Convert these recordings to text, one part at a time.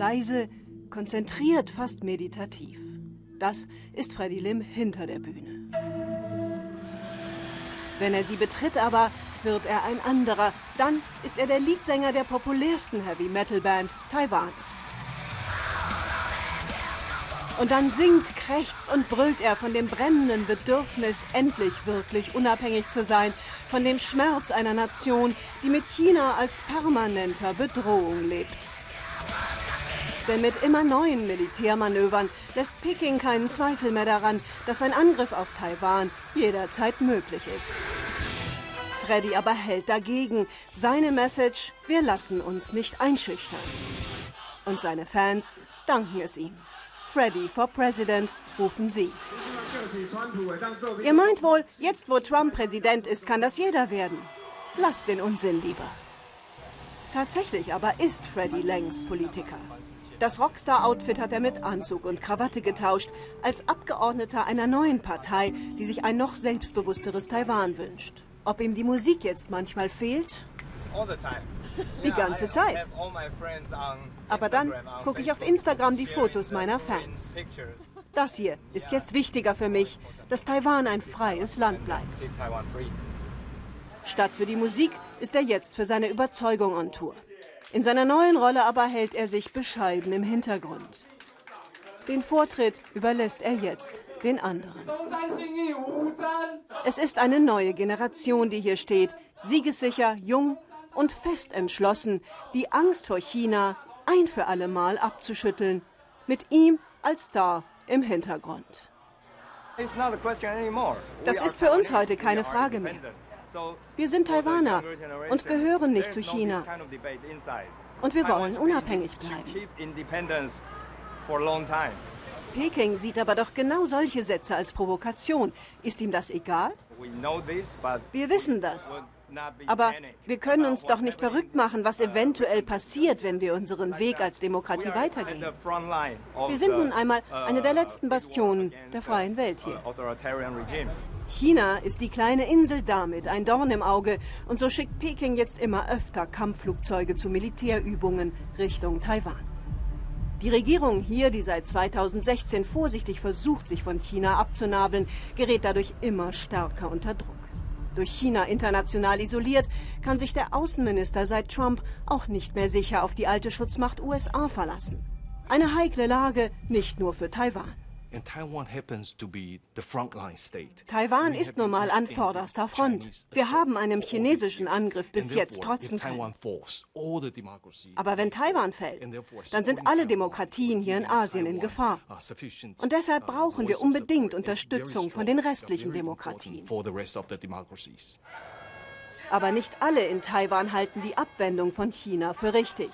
leise, konzentriert, fast meditativ. Das ist Freddy Lim hinter der Bühne. Wenn er sie betritt aber, wird er ein anderer. Dann ist er der Leadsänger der populärsten Heavy-Metal-Band Taiwans. Und dann singt, krächzt und brüllt er von dem brennenden Bedürfnis, endlich wirklich unabhängig zu sein, von dem Schmerz einer Nation, die mit China als permanenter Bedrohung lebt. Denn mit immer neuen Militärmanövern lässt Peking keinen Zweifel mehr daran, dass ein Angriff auf Taiwan jederzeit möglich ist. Freddy aber hält dagegen. Seine Message, wir lassen uns nicht einschüchtern. Und seine Fans danken es ihm. Freddy for President rufen sie. Ihr meint wohl, jetzt wo Trump Präsident ist, kann das jeder werden. Lasst den Unsinn lieber. Tatsächlich aber ist Freddy längst Politiker. Das Rockstar-Outfit hat er mit Anzug und Krawatte getauscht, als Abgeordneter einer neuen Partei, die sich ein noch selbstbewussteres Taiwan wünscht. Ob ihm die Musik jetzt manchmal fehlt? Die ganze Zeit. Aber dann gucke ich auf Instagram die Fotos meiner Fans. Das hier ist jetzt wichtiger für mich, dass Taiwan ein freies Land bleibt. Statt für die Musik ist er jetzt für seine Überzeugung on Tour. In seiner neuen Rolle aber hält er sich bescheiden im Hintergrund. Den Vortritt überlässt er jetzt den anderen. Es ist eine neue Generation, die hier steht, siegessicher, jung und fest entschlossen, die Angst vor China ein für alle Mal abzuschütteln, mit ihm als Star im Hintergrund. Das ist für uns heute keine Frage mehr. Wir sind Taiwaner und gehören nicht zu China. Und wir wollen unabhängig bleiben. Peking sieht aber doch genau solche Sätze als Provokation. Ist ihm das egal? Wir wissen das. Aber wir können uns doch nicht verrückt machen, was eventuell passiert, wenn wir unseren Weg als Demokratie weitergehen. Wir sind nun einmal eine der letzten Bastionen der freien Welt hier. China ist die kleine Insel damit ein Dorn im Auge und so schickt Peking jetzt immer öfter Kampfflugzeuge zu Militärübungen Richtung Taiwan. Die Regierung hier, die seit 2016 vorsichtig versucht, sich von China abzunabeln, gerät dadurch immer stärker unter Druck. Durch China international isoliert, kann sich der Außenminister seit Trump auch nicht mehr sicher auf die alte Schutzmacht USA verlassen. Eine heikle Lage nicht nur für Taiwan. Taiwan ist nun mal an vorderster Front. Wir haben einem chinesischen Angriff bis jetzt trotzen können. Aber wenn Taiwan fällt, dann sind alle Demokratien hier in Asien in Gefahr. Und deshalb brauchen wir unbedingt Unterstützung von den restlichen Demokratien. Aber nicht alle in Taiwan halten die Abwendung von China für richtig.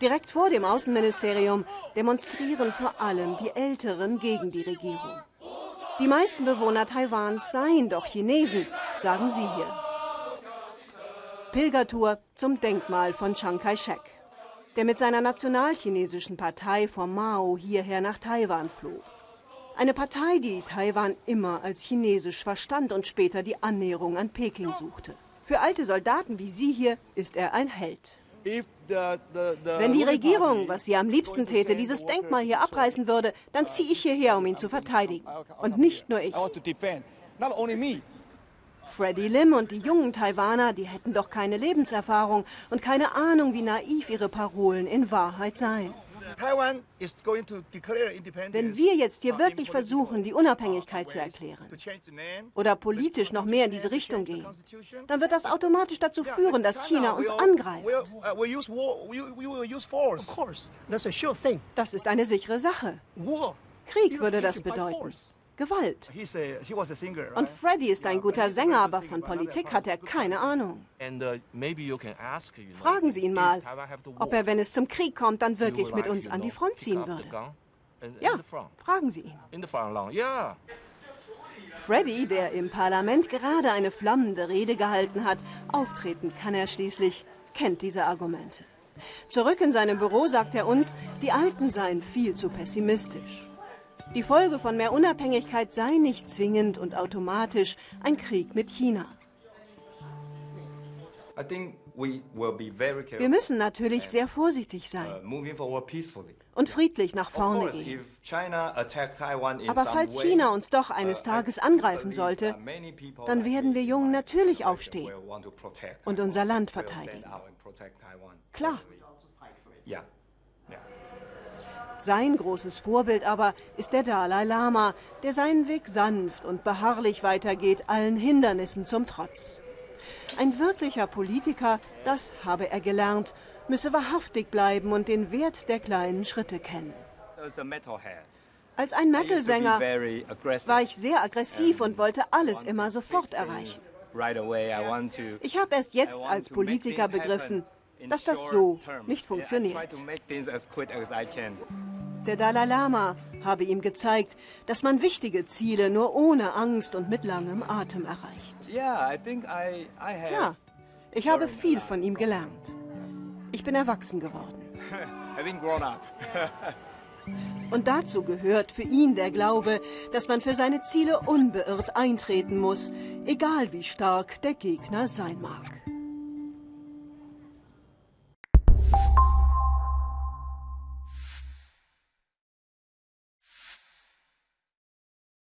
Direkt vor dem Außenministerium demonstrieren vor allem die Älteren gegen die Regierung. Die meisten Bewohner Taiwans seien doch Chinesen, sagen sie hier. Pilgertour zum Denkmal von Chiang Kai-shek, der mit seiner nationalchinesischen Partei von Mao hierher nach Taiwan floh. Eine Partei, die Taiwan immer als chinesisch verstand und später die Annäherung an Peking suchte. Für alte Soldaten wie Sie hier ist er ein Held. Wenn die Regierung, was sie am liebsten täte, dieses Denkmal hier abreißen würde, dann ziehe ich hierher, um ihn zu verteidigen. Und nicht nur ich. Freddie Lim und die jungen Taiwaner, die hätten doch keine Lebenserfahrung und keine Ahnung, wie naiv ihre Parolen in Wahrheit seien. Wenn wir jetzt hier wirklich versuchen, die Unabhängigkeit zu erklären. oder politisch noch mehr in diese Richtung gehen, dann wird das automatisch dazu führen, dass China uns angreift. Das ist eine sichere Sache. Krieg würde das bedeuten. Gewalt. Und Freddy ist ein guter Sänger, aber von Politik hat er keine Ahnung. Uh, Fragen Sie ihn mal, ob er, wenn es zum Krieg kommt, dann wirklich mit uns an die Front ziehen würde. Ja, fragen Sie ihn. Freddy, der im Parlament gerade eine flammende Rede gehalten hat, auftreten kann er schließlich, kennt diese Argumente. Zurück in seinem Büro sagt er uns, die Alten seien viel zu pessimistisch. Die Folge von mehr Unabhängigkeit sei nicht zwingend und automatisch ein Krieg mit China. Wir müssen natürlich sehr vorsichtig sein und friedlich nach vorne gehen. Aber falls China uns doch eines Tages angreifen sollte, dann werden wir Jungen natürlich aufstehen und unser Land verteidigen. Klar. Sein großes Vorbild aber ist der Dalai Lama, der seinen Weg sanft und beharrlich weitergeht, allen Hindernissen zum Trotz. Ein wirklicher Politiker, das habe er gelernt, müsse wahrhaftig bleiben und den Wert der kleinen Schritte kennen. Als ein Metal-Sänger war ich sehr aggressiv und wollte alles immer sofort erreichen. Ich habe erst jetzt als Politiker begriffen, dass das so nicht funktioniert. Der Dalai Lama habe ihm gezeigt, dass man wichtige Ziele nur ohne Angst und mit langem Atem erreicht. Ja, ich habe viel von ihm gelernt. Ich bin erwachsen geworden. Und dazu gehört für ihn der Glaube, dass man für seine Ziele unbeirrt eintreten muss, egal wie stark der Gegner sein mag.